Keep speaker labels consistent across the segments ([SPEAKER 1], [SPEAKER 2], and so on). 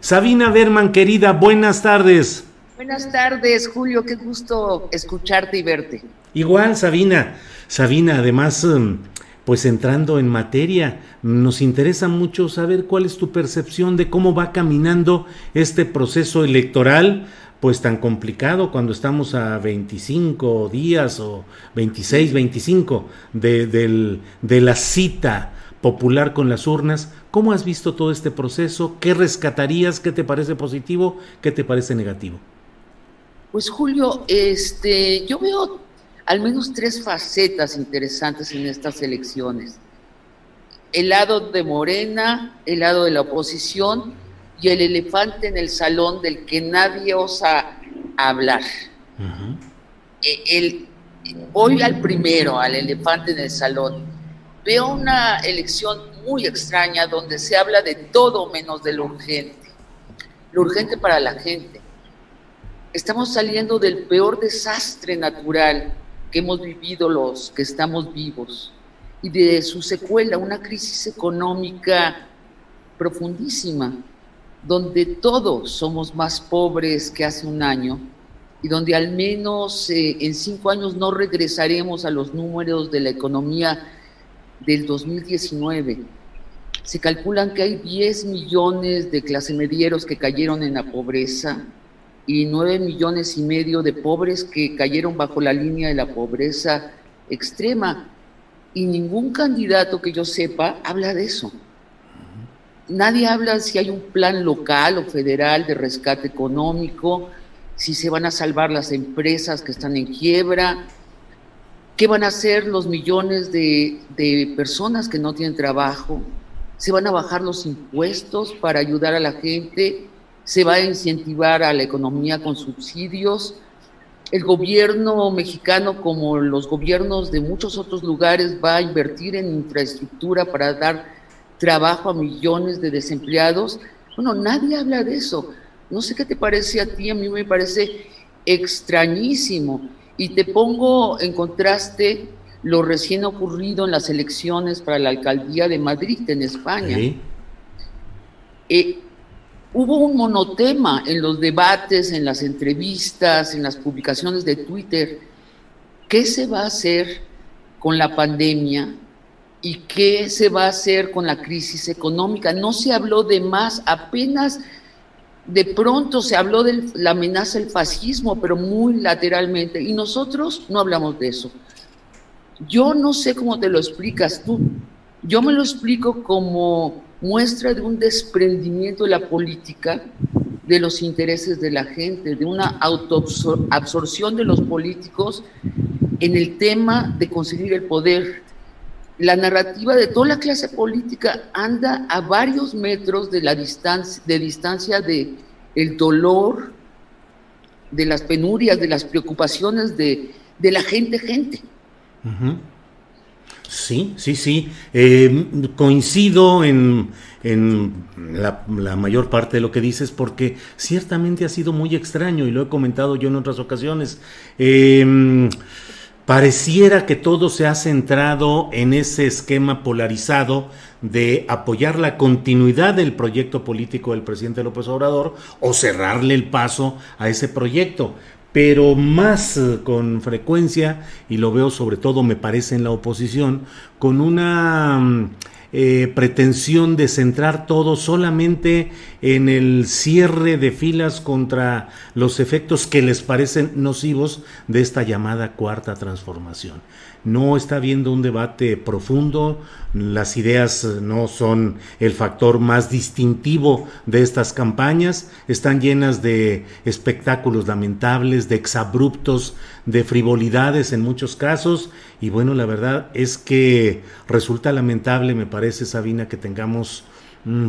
[SPEAKER 1] Sabina Berman, querida, buenas tardes.
[SPEAKER 2] Buenas tardes, Julio, qué gusto escucharte y verte.
[SPEAKER 1] Igual, Sabina. Sabina, además, em, pues entrando en materia, nos interesa mucho saber cuál es tu percepción de cómo va caminando este proceso electoral, pues tan complicado cuando estamos a 25 días o 26, 25 de, del- de la cita popular con las urnas. ¿Cómo has visto todo este proceso? ¿Qué rescatarías? ¿Qué te parece positivo? ¿Qué te parece negativo?
[SPEAKER 2] Pues Julio, este, yo veo al menos tres facetas interesantes en estas elecciones. El lado de Morena, el lado de la oposición y el elefante en el salón del que nadie osa hablar. Eh, el- voy al primero, al elefante en el salón. Veo una elección muy extraña donde se habla de todo menos de lo urgente. Lo urgente para la gente. Estamos saliendo del peor desastre natural que hemos vivido los que estamos vivos y de su secuela, una crisis económica profundísima, donde todos somos más pobres que hace un año y donde al menos eh, en cinco años no regresaremos a los números de la economía del 2019. Se calculan que hay 10 millones de clase medieros que cayeron en la pobreza y 9 millones y medio de pobres que cayeron bajo la línea de la pobreza extrema. Y ningún candidato que yo sepa habla de eso. Nadie habla si hay un plan local o federal de rescate económico, si se van a salvar las empresas que están en quiebra, qué van a hacer los millones de, personas que no tienen trabajo, se van a bajar los impuestos para ayudar a la gente, se va a incentivar a la economía con subsidios. El gobierno mexicano, como los gobiernos de muchos otros lugares, va a invertir en infraestructura para dar trabajo a millones de desempleados. Bueno, nadie habla de eso. No sé qué te parece a ti, a mí me parece extrañísimo. Y te pongo en contraste lo recién ocurrido en las elecciones para la alcaldía de Madrid, en España.
[SPEAKER 1] Sí.
[SPEAKER 2] Eh, hubo un monotema en los debates, en las entrevistas, en las publicaciones de Twitter. ¿Qué se va a hacer con la pandemia y qué se va a hacer con la crisis económica? No se habló de más, apenas de pronto se habló de la amenaza del fascismo, pero muy lateralmente, y nosotros no hablamos de eso. Yo no sé cómo te lo explicas tú. Yo me lo explico como muestra de un desprendimiento de la política de los intereses de la gente, de una autoabsorción de los políticos en el tema de conseguir el poder. La narrativa de toda la clase política anda a varios metros de la distancia, de distancia de el dolor, de las penurias, de las preocupaciones de, de la gente, gente.
[SPEAKER 1] Sí, sí, sí. Eh, coincido en, en la, mayor parte de lo que dices porque ciertamente ha sido muy extraño y lo he comentado yo en otras ocasiones. Eh, pareciera que todo se ha centrado en ese esquema polarizado de apoyar la continuidad del proyecto político del presidente López Obrador o cerrarle el paso a ese proyecto. Pero más eh, con frecuencia, y lo veo sobre todo me parece en la oposición, con una mm, eh, pretensión de centrar todo solamente en el cierre de filas contra los efectos que les parecen nocivos de esta llamada cuarta transformación. No está habiendo un debate profundo, las ideas no son el factor más distintivo de estas campañas, están llenas de espectáculos lamentables, de exabruptos, de frivolidades en muchos casos, y bueno, la verdad es que resulta lamentable, me parece, Sabina, que tengamos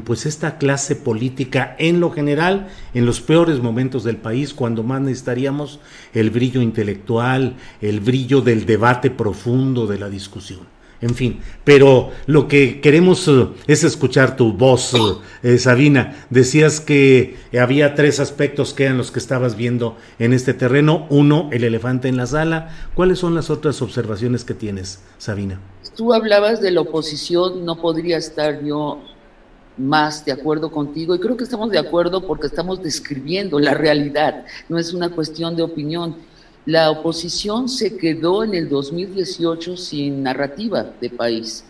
[SPEAKER 1] pues esta clase política en lo general, en los peores momentos del país, cuando más necesitaríamos el brillo intelectual, el brillo del debate profundo, de la discusión. En fin, pero lo que queremos eh, es escuchar tu voz, eh, Sabina. Decías que había tres aspectos que eran los que estabas viendo en este terreno. Uno, el elefante en la sala. ¿Cuáles son las otras observaciones que tienes, Sabina?
[SPEAKER 2] Tú hablabas de la oposición, no podría estar yo más de acuerdo contigo y creo que estamos de acuerdo porque estamos describiendo la realidad, no es una cuestión de opinión. La oposición se quedó en el 2018 sin narrativa de país.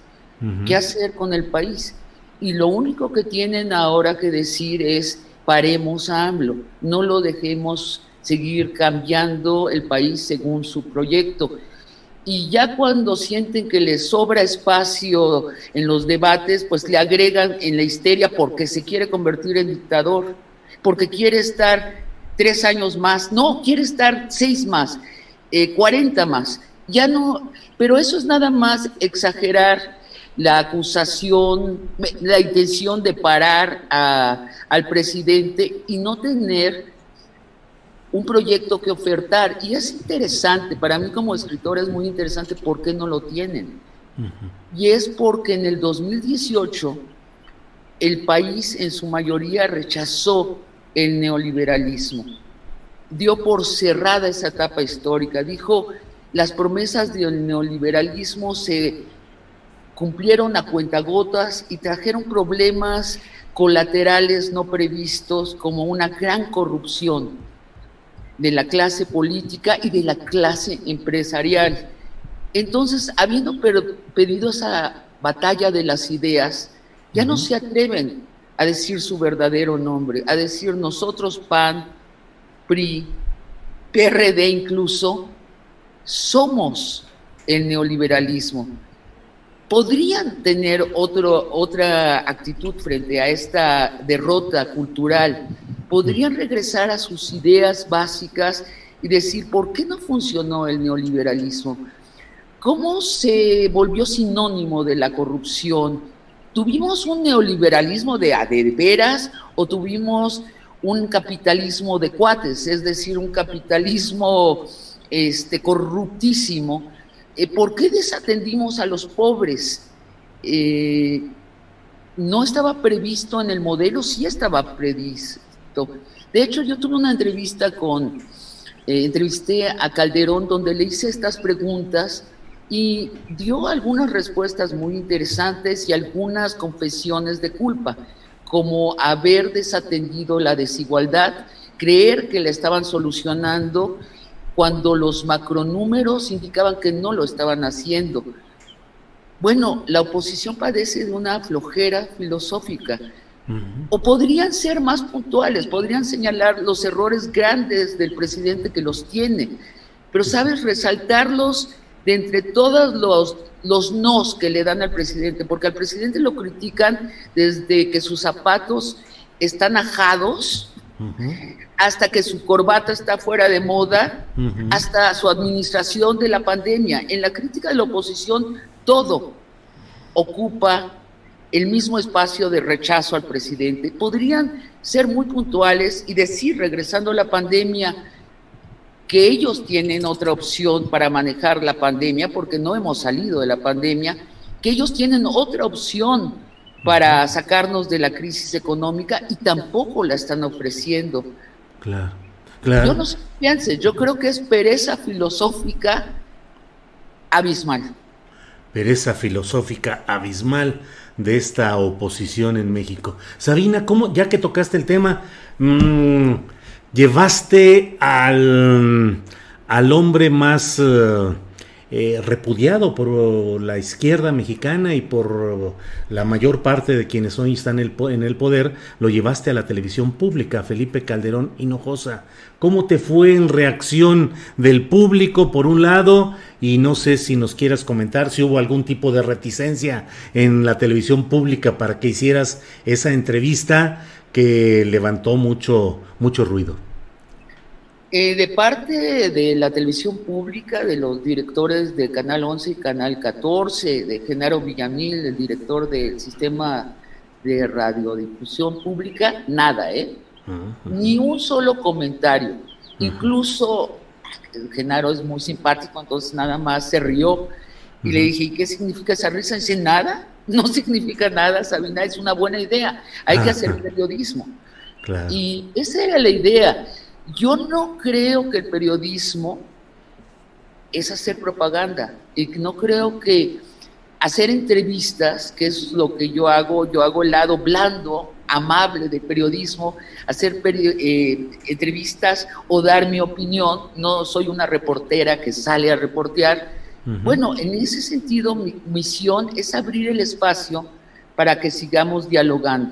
[SPEAKER 2] ¿Qué hacer con el país? Y lo único que tienen ahora que decir es paremos a AMLO, no lo dejemos seguir cambiando el país según su proyecto y ya cuando sienten que les sobra espacio en los debates, pues le agregan en la histeria porque se quiere convertir en dictador, porque quiere estar tres años más, no, quiere estar seis más, eh, cuarenta más, ya no, pero eso es nada más exagerar la acusación, la intención de parar al presidente y no tener un proyecto que ofertar. Y es interesante, para mí como escritor es muy interesante por qué no lo tienen. Y es porque en el 2018 el país en su mayoría rechazó el neoliberalismo. Dio por cerrada esa etapa histórica. Dijo, las promesas del neoliberalismo se cumplieron a cuentagotas y trajeron problemas colaterales no previstos como una gran corrupción de la clase política y de la clase empresarial. Entonces, habiendo pedido esa batalla de las ideas, ya no se atreven a decir su verdadero nombre, a decir nosotros PAN, PRI, PRD incluso, somos el neoliberalismo. Podrían tener otro, otra actitud frente a esta derrota cultural podrían regresar a sus ideas básicas y decir, ¿por qué no funcionó el neoliberalismo? ¿Cómo se volvió sinónimo de la corrupción? ¿Tuvimos un neoliberalismo de adeveras o tuvimos un capitalismo de cuates, es decir, un capitalismo este, corruptísimo? Eh, ¿Por qué desatendimos a los pobres? Eh, no estaba previsto en el modelo, sí estaba previsto de hecho, yo tuve una entrevista con, eh, entrevisté a Calderón donde le hice estas preguntas y dio algunas respuestas muy interesantes y algunas confesiones de culpa, como haber desatendido la desigualdad, creer que la estaban solucionando cuando los macronúmeros indicaban que no lo estaban haciendo. Bueno, la oposición padece de una flojera filosófica. O podrían ser más puntuales, podrían señalar los errores grandes del presidente que los tiene, pero sabes resaltarlos de entre todos los, los nos que le dan al presidente, porque al presidente lo critican desde que sus zapatos están ajados, hasta que su corbata está fuera de moda, hasta su administración de la pandemia. En la crítica de la oposición, todo ocupa el mismo espacio de rechazo al presidente, podrían ser muy puntuales y decir, regresando a la pandemia, que ellos tienen otra opción para manejar la pandemia, porque no hemos salido de la pandemia, que ellos tienen otra opción para sacarnos de la crisis económica y tampoco la están ofreciendo.
[SPEAKER 1] Claro, claro.
[SPEAKER 2] Yo no sé piense, yo creo que es pereza filosófica abismal.
[SPEAKER 1] Pereza filosófica abismal de esta oposición en México. Sabina, ¿cómo, ya que tocaste el tema, mmm, llevaste al, al hombre más... Uh, eh, repudiado por la izquierda mexicana y por la mayor parte de quienes hoy están en el poder, lo llevaste a la televisión pública, Felipe Calderón Hinojosa. ¿Cómo te fue en reacción del público por un lado? Y no sé si nos quieras comentar si hubo algún tipo de reticencia en la televisión pública para que hicieras esa entrevista que levantó mucho, mucho ruido.
[SPEAKER 2] Eh, de parte de la televisión pública, de los directores de Canal 11 y Canal 14, de Genaro Villamil, el director del sistema de radiodifusión pública, nada, ¿eh? Ni un solo comentario. Incluso Genaro es muy simpático, entonces nada más se rió y le dije, ¿y qué significa esa risa? Dice, nada, no significa nada, Sabina, es una buena idea, hay que hacer periodismo. Y esa era la idea. Yo no creo que el periodismo es hacer propaganda y no creo que hacer entrevistas, que es lo que yo hago, yo hago el lado blando, amable de periodismo, hacer eh, entrevistas o dar mi opinión, no soy una reportera que sale a reportear. Bueno, en ese sentido mi misión es abrir el espacio para que sigamos dialogando.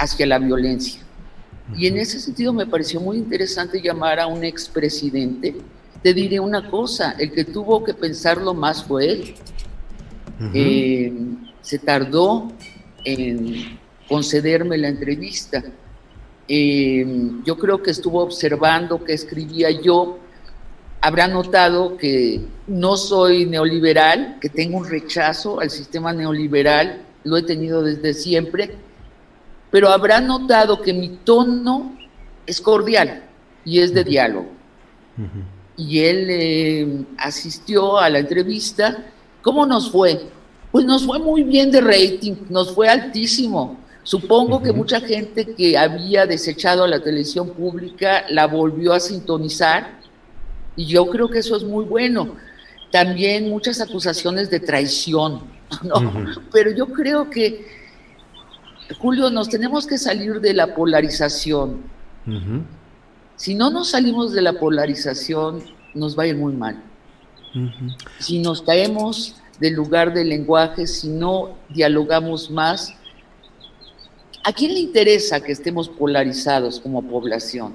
[SPEAKER 2] hacia la violencia. Y en ese sentido me pareció muy interesante llamar a un expresidente. Te diré una cosa, el que tuvo que pensarlo más fue él. Eh, se tardó en concederme la entrevista. Eh, yo creo que estuvo observando que escribía yo. Habrá notado que no soy neoliberal, que tengo un rechazo al sistema neoliberal, lo he tenido desde siempre, pero habrá notado que mi tono es cordial y es de diálogo. Y él eh, asistió a la entrevista. ¿Cómo nos fue? Pues nos fue muy bien de rating, nos fue altísimo. Supongo que mucha gente que había desechado a la televisión pública la volvió a sintonizar y yo creo que eso es muy bueno. También muchas acusaciones de traición, ¿no? Pero yo creo que Julio, nos tenemos que salir de la polarización. Si no nos salimos de la polarización, nos va a ir muy mal. Si nos caemos del lugar del lenguaje, si no dialogamos más, ¿a quién le interesa que estemos polarizados como población?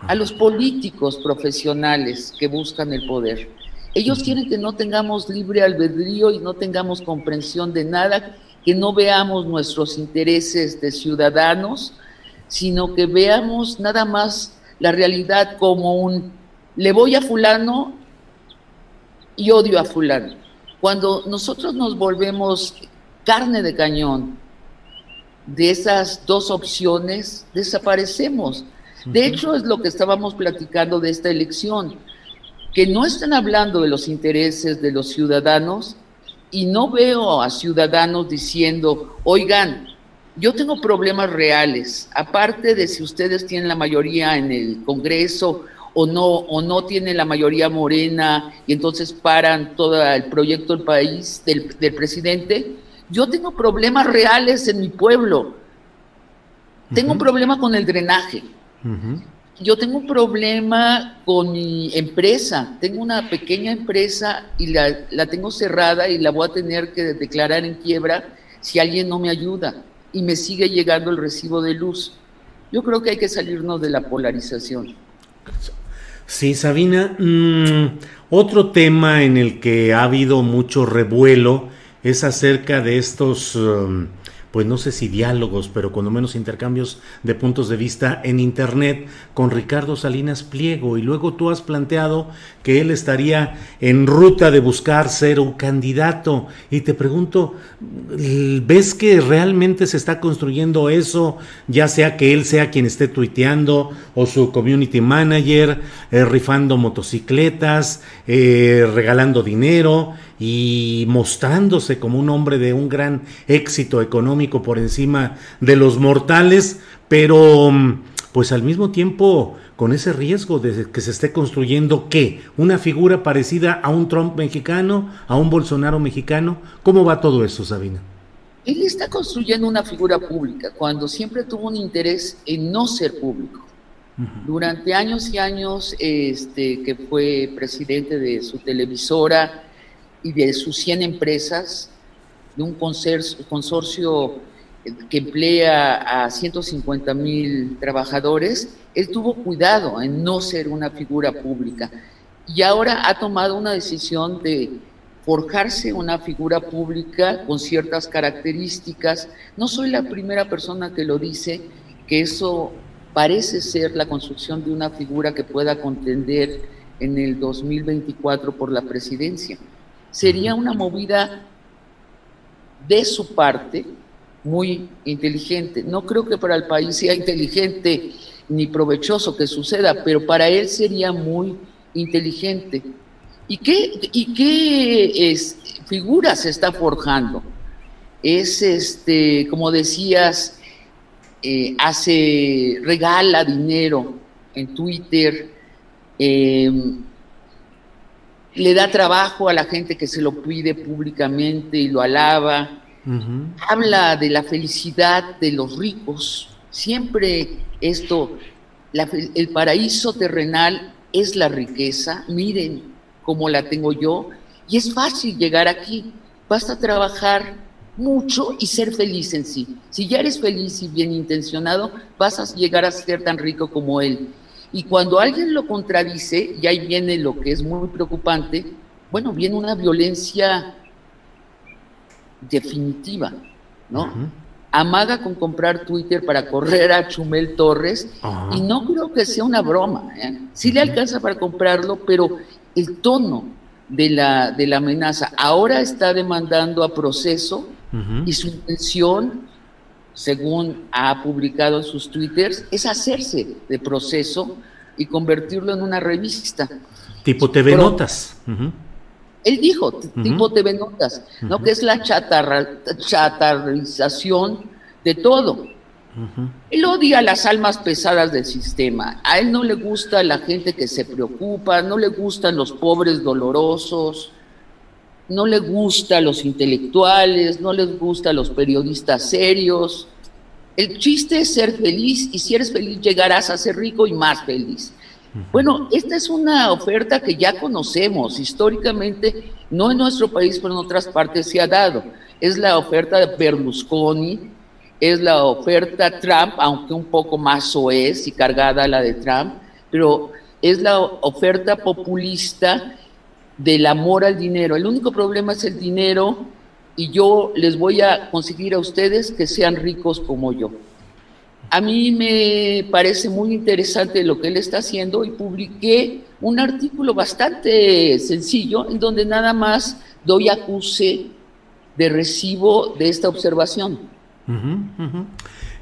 [SPEAKER 2] A los políticos profesionales que buscan el poder. Ellos quieren que no tengamos libre albedrío y no tengamos comprensión de nada que no veamos nuestros intereses de ciudadanos, sino que veamos nada más la realidad como un le voy a fulano y odio a fulano. Cuando nosotros nos volvemos carne de cañón de esas dos opciones, desaparecemos. De hecho, es lo que estábamos platicando de esta elección, que no están hablando de los intereses de los ciudadanos, y no veo a ciudadanos diciendo, oigan, yo tengo problemas reales, aparte de si ustedes tienen la mayoría en el Congreso o no, o no tienen la mayoría morena y entonces paran todo el proyecto del país, del, del presidente, Yo tengo problemas reales en mi pueblo. Tengo un problema con el drenaje. Yo tengo un problema con mi empresa. Tengo una pequeña empresa y la, la tengo cerrada y la voy a tener que declarar en quiebra si alguien no me ayuda y me sigue llegando el recibo de luz. Yo creo que hay que salirnos de la polarización.
[SPEAKER 1] Sí, Sabina, mm, otro tema en el que ha habido mucho revuelo es acerca de estos um, pues no sé si diálogos, pero cuando menos intercambios de puntos de vista en Internet con Ricardo Salinas Pliego. Y luego tú has planteado que él estaría en ruta de buscar ser un candidato. Y te pregunto, ¿ves que realmente se está construyendo eso? Ya sea que él sea quien esté tuiteando o su community manager, eh, rifando motocicletas, eh, regalando dinero y mostrándose como un hombre de un gran éxito económico por encima de los mortales, pero mm, pues al mismo tiempo con ese riesgo de que se esté construyendo qué, una figura parecida a un Trump mexicano, a un Bolsonaro mexicano, ¿cómo va todo eso, Sabina?
[SPEAKER 2] Él está construyendo una figura pública cuando siempre tuvo un interés en no ser público. Durante años y años este, que fue presidente de su televisora, y de sus 100 empresas, de un consorcio que emplea a 150 mil trabajadores, él tuvo cuidado en no ser una figura pública y ahora ha tomado una decisión de forjarse una figura pública con ciertas características. No soy la primera persona que lo dice, que eso parece ser la construcción de una figura que pueda contender en el 2024 por la presidencia sería una movida de su parte muy inteligente. No creo que para el país sea inteligente ni provechoso que suceda, pero para él sería muy inteligente. ¿Y qué, y qué es, figura se está forjando? Es, este, como decías, eh, hace, regala dinero en Twitter, eh, le da trabajo a la gente que se lo pide públicamente y lo alaba. Habla de la felicidad de los ricos. Siempre esto, el paraíso terrenal es la riqueza. Miren cómo la tengo yo. Y es fácil llegar aquí. Basta trabajar mucho y ser feliz en sí. Si ya eres feliz y bien intencionado, vas a llegar a ser tan rico como él. Y cuando alguien lo contradice, y ahí viene lo que es muy preocupante, bueno, viene una violencia definitiva, ¿no? Amaga con comprar Twitter para correr a Chumel Torres y no creo que sea una broma. ¿eh? Sí le alcanza para comprarlo, pero el tono de la, de la amenaza ahora está demandando a proceso y su intención según ha publicado en sus twitters, es hacerse de proceso y convertirlo en una revista.
[SPEAKER 1] Tipo TV Notas.
[SPEAKER 2] Él dijo, tipo TV Notas, ¿no? Que es la chatarrización de todo. Él odia las almas pesadas del sistema. A él no le gusta la gente que se preocupa, no le gustan los pobres dolorosos, no le gusta a los intelectuales, no les gusta a los periodistas serios. El chiste es ser feliz y si eres feliz llegarás a ser rico y más feliz. Bueno, esta es una oferta que ya conocemos históricamente, no en nuestro país, pero en otras partes se ha dado. Es la oferta de Berlusconi, es la oferta Trump, aunque un poco más soez y cargada la de Trump, pero es la oferta populista del amor al dinero. El único problema es el dinero y yo les voy a conseguir a ustedes que sean ricos como yo. A mí me parece muy interesante lo que él está haciendo y publiqué un artículo bastante sencillo en donde nada más doy acuse de recibo de esta observación.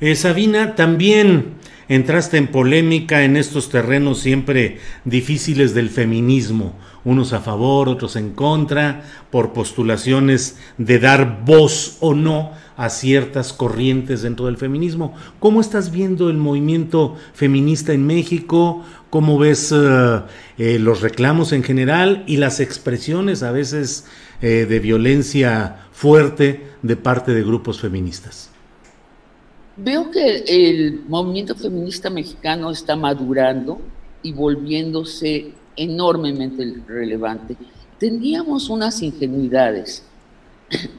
[SPEAKER 1] Eh, Sabina, también entraste en polémica en estos terrenos siempre difíciles del feminismo, unos a favor, otros en contra, por postulaciones de dar voz o no a ciertas corrientes dentro del feminismo. ¿Cómo estás viendo el movimiento feminista en México? ¿Cómo ves eh, eh, los reclamos en general y las expresiones a veces eh, de violencia fuerte de parte de grupos feministas?
[SPEAKER 2] Veo que el movimiento feminista mexicano está madurando y volviéndose enormemente relevante. Teníamos unas ingenuidades.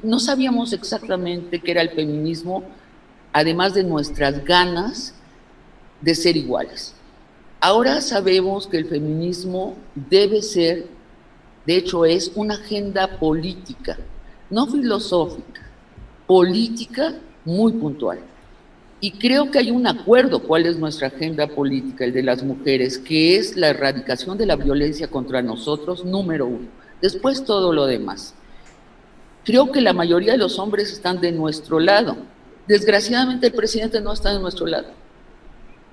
[SPEAKER 2] No sabíamos exactamente qué era el feminismo, además de nuestras ganas de ser iguales. Ahora sabemos que el feminismo debe ser, de hecho es una agenda política, no filosófica, política muy puntual. Y creo que hay un acuerdo cuál es nuestra agenda política, el de las mujeres, que es la erradicación de la violencia contra nosotros, número uno. Después todo lo demás. Creo que la mayoría de los hombres están de nuestro lado. Desgraciadamente el presidente no está de nuestro lado.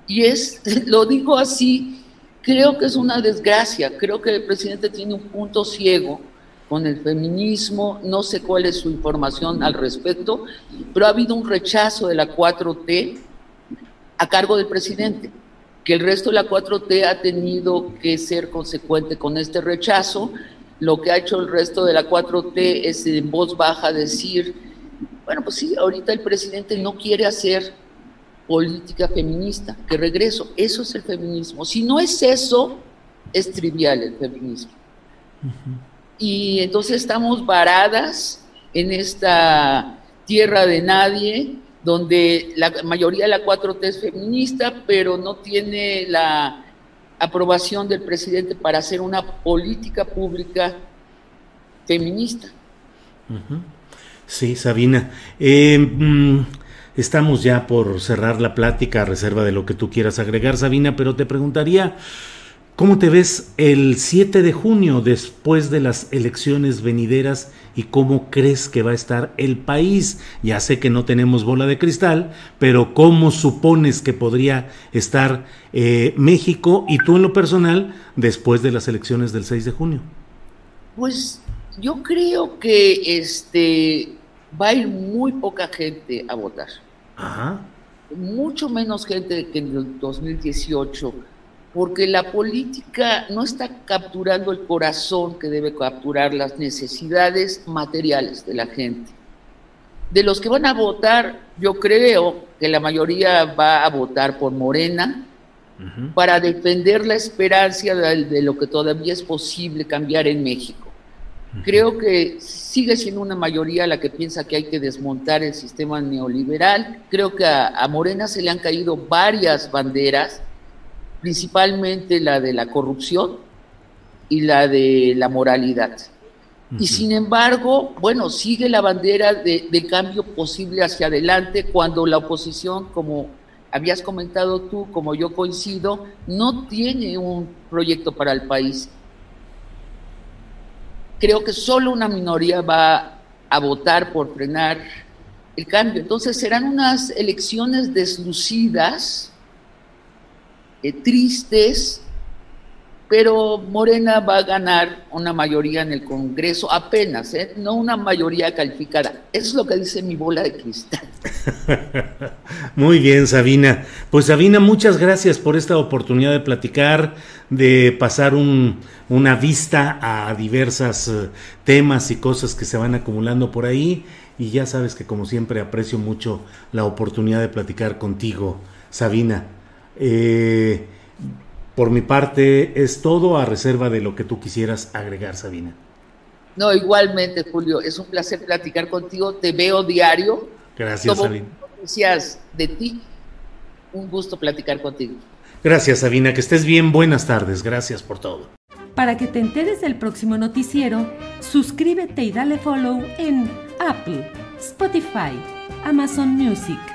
[SPEAKER 2] Y es, lo digo así, creo que es una desgracia. Creo que el presidente tiene un punto ciego con el feminismo, no sé cuál es su información al respecto, pero ha habido un rechazo de la 4T a cargo del presidente, que el resto de la 4T ha tenido que ser consecuente con este rechazo. Lo que ha hecho el resto de la 4T es en voz baja decir, bueno, pues sí, ahorita el presidente no quiere hacer política feminista, que regreso, eso es el feminismo. Si no es eso, es trivial el feminismo y entonces estamos varadas en esta tierra de nadie, donde la mayoría de la 4T es feminista, pero no tiene la aprobación del presidente para hacer una política pública feminista.
[SPEAKER 1] Sí, Sabina. Eh, mm, estamos ya por cerrar la plática a reserva de lo que tú quieras agregar, Sabina, pero te preguntaría... ¿Cómo te ves el 7 de junio después de las elecciones venideras y cómo crees que va a estar el país? Ya sé que no tenemos bola de cristal, pero ¿cómo supones que podría estar eh, México y tú en lo personal después de las elecciones del 6 de junio?
[SPEAKER 2] Pues yo creo que este va a ir muy poca gente a votar. Ajá. Mucho menos gente que en el 2018 porque la política no está capturando el corazón que debe capturar las necesidades materiales de la gente. De los que van a votar, yo creo que la mayoría va a votar por Morena para defender la esperanza de, lo que todavía es posible cambiar en México. Creo que sigue siendo una mayoría la que piensa que hay que desmontar el sistema neoliberal. Creo que a Morena se le han caído varias banderas principalmente la de la corrupción y la de la moralidad. Y sin embargo, bueno, sigue la bandera de, cambio posible hacia adelante cuando la oposición, como habías comentado tú, como yo coincido, no tiene un proyecto para el país. Creo que solo una minoría va a votar por frenar el cambio. Entonces serán unas elecciones deslucidas, eh, tristes, pero Morena va a ganar una mayoría en el Congreso apenas, ¿eh? no una mayoría calificada. Eso es lo que dice mi bola de cristal.
[SPEAKER 1] Muy bien, Sabina. Pues Sabina, muchas gracias por esta oportunidad de platicar, de pasar una vista a diversos eh, temas y cosas que se van acumulando por ahí. Y ya sabes que como siempre aprecio mucho la oportunidad de platicar contigo, Sabina. Eh, por mi parte es todo a reserva de lo que tú quisieras agregar, Sabina.
[SPEAKER 2] No, igualmente, Julio, es un placer platicar contigo. Te veo diario.
[SPEAKER 1] Gracias, Sabina.
[SPEAKER 2] Gracias de ti. Un gusto platicar contigo.
[SPEAKER 1] Gracias, Sabina. Que estés bien. Buenas tardes. Gracias por todo.
[SPEAKER 3] Para que te enteres del próximo noticiero, suscríbete y dale follow en Apple, Spotify, Amazon Music.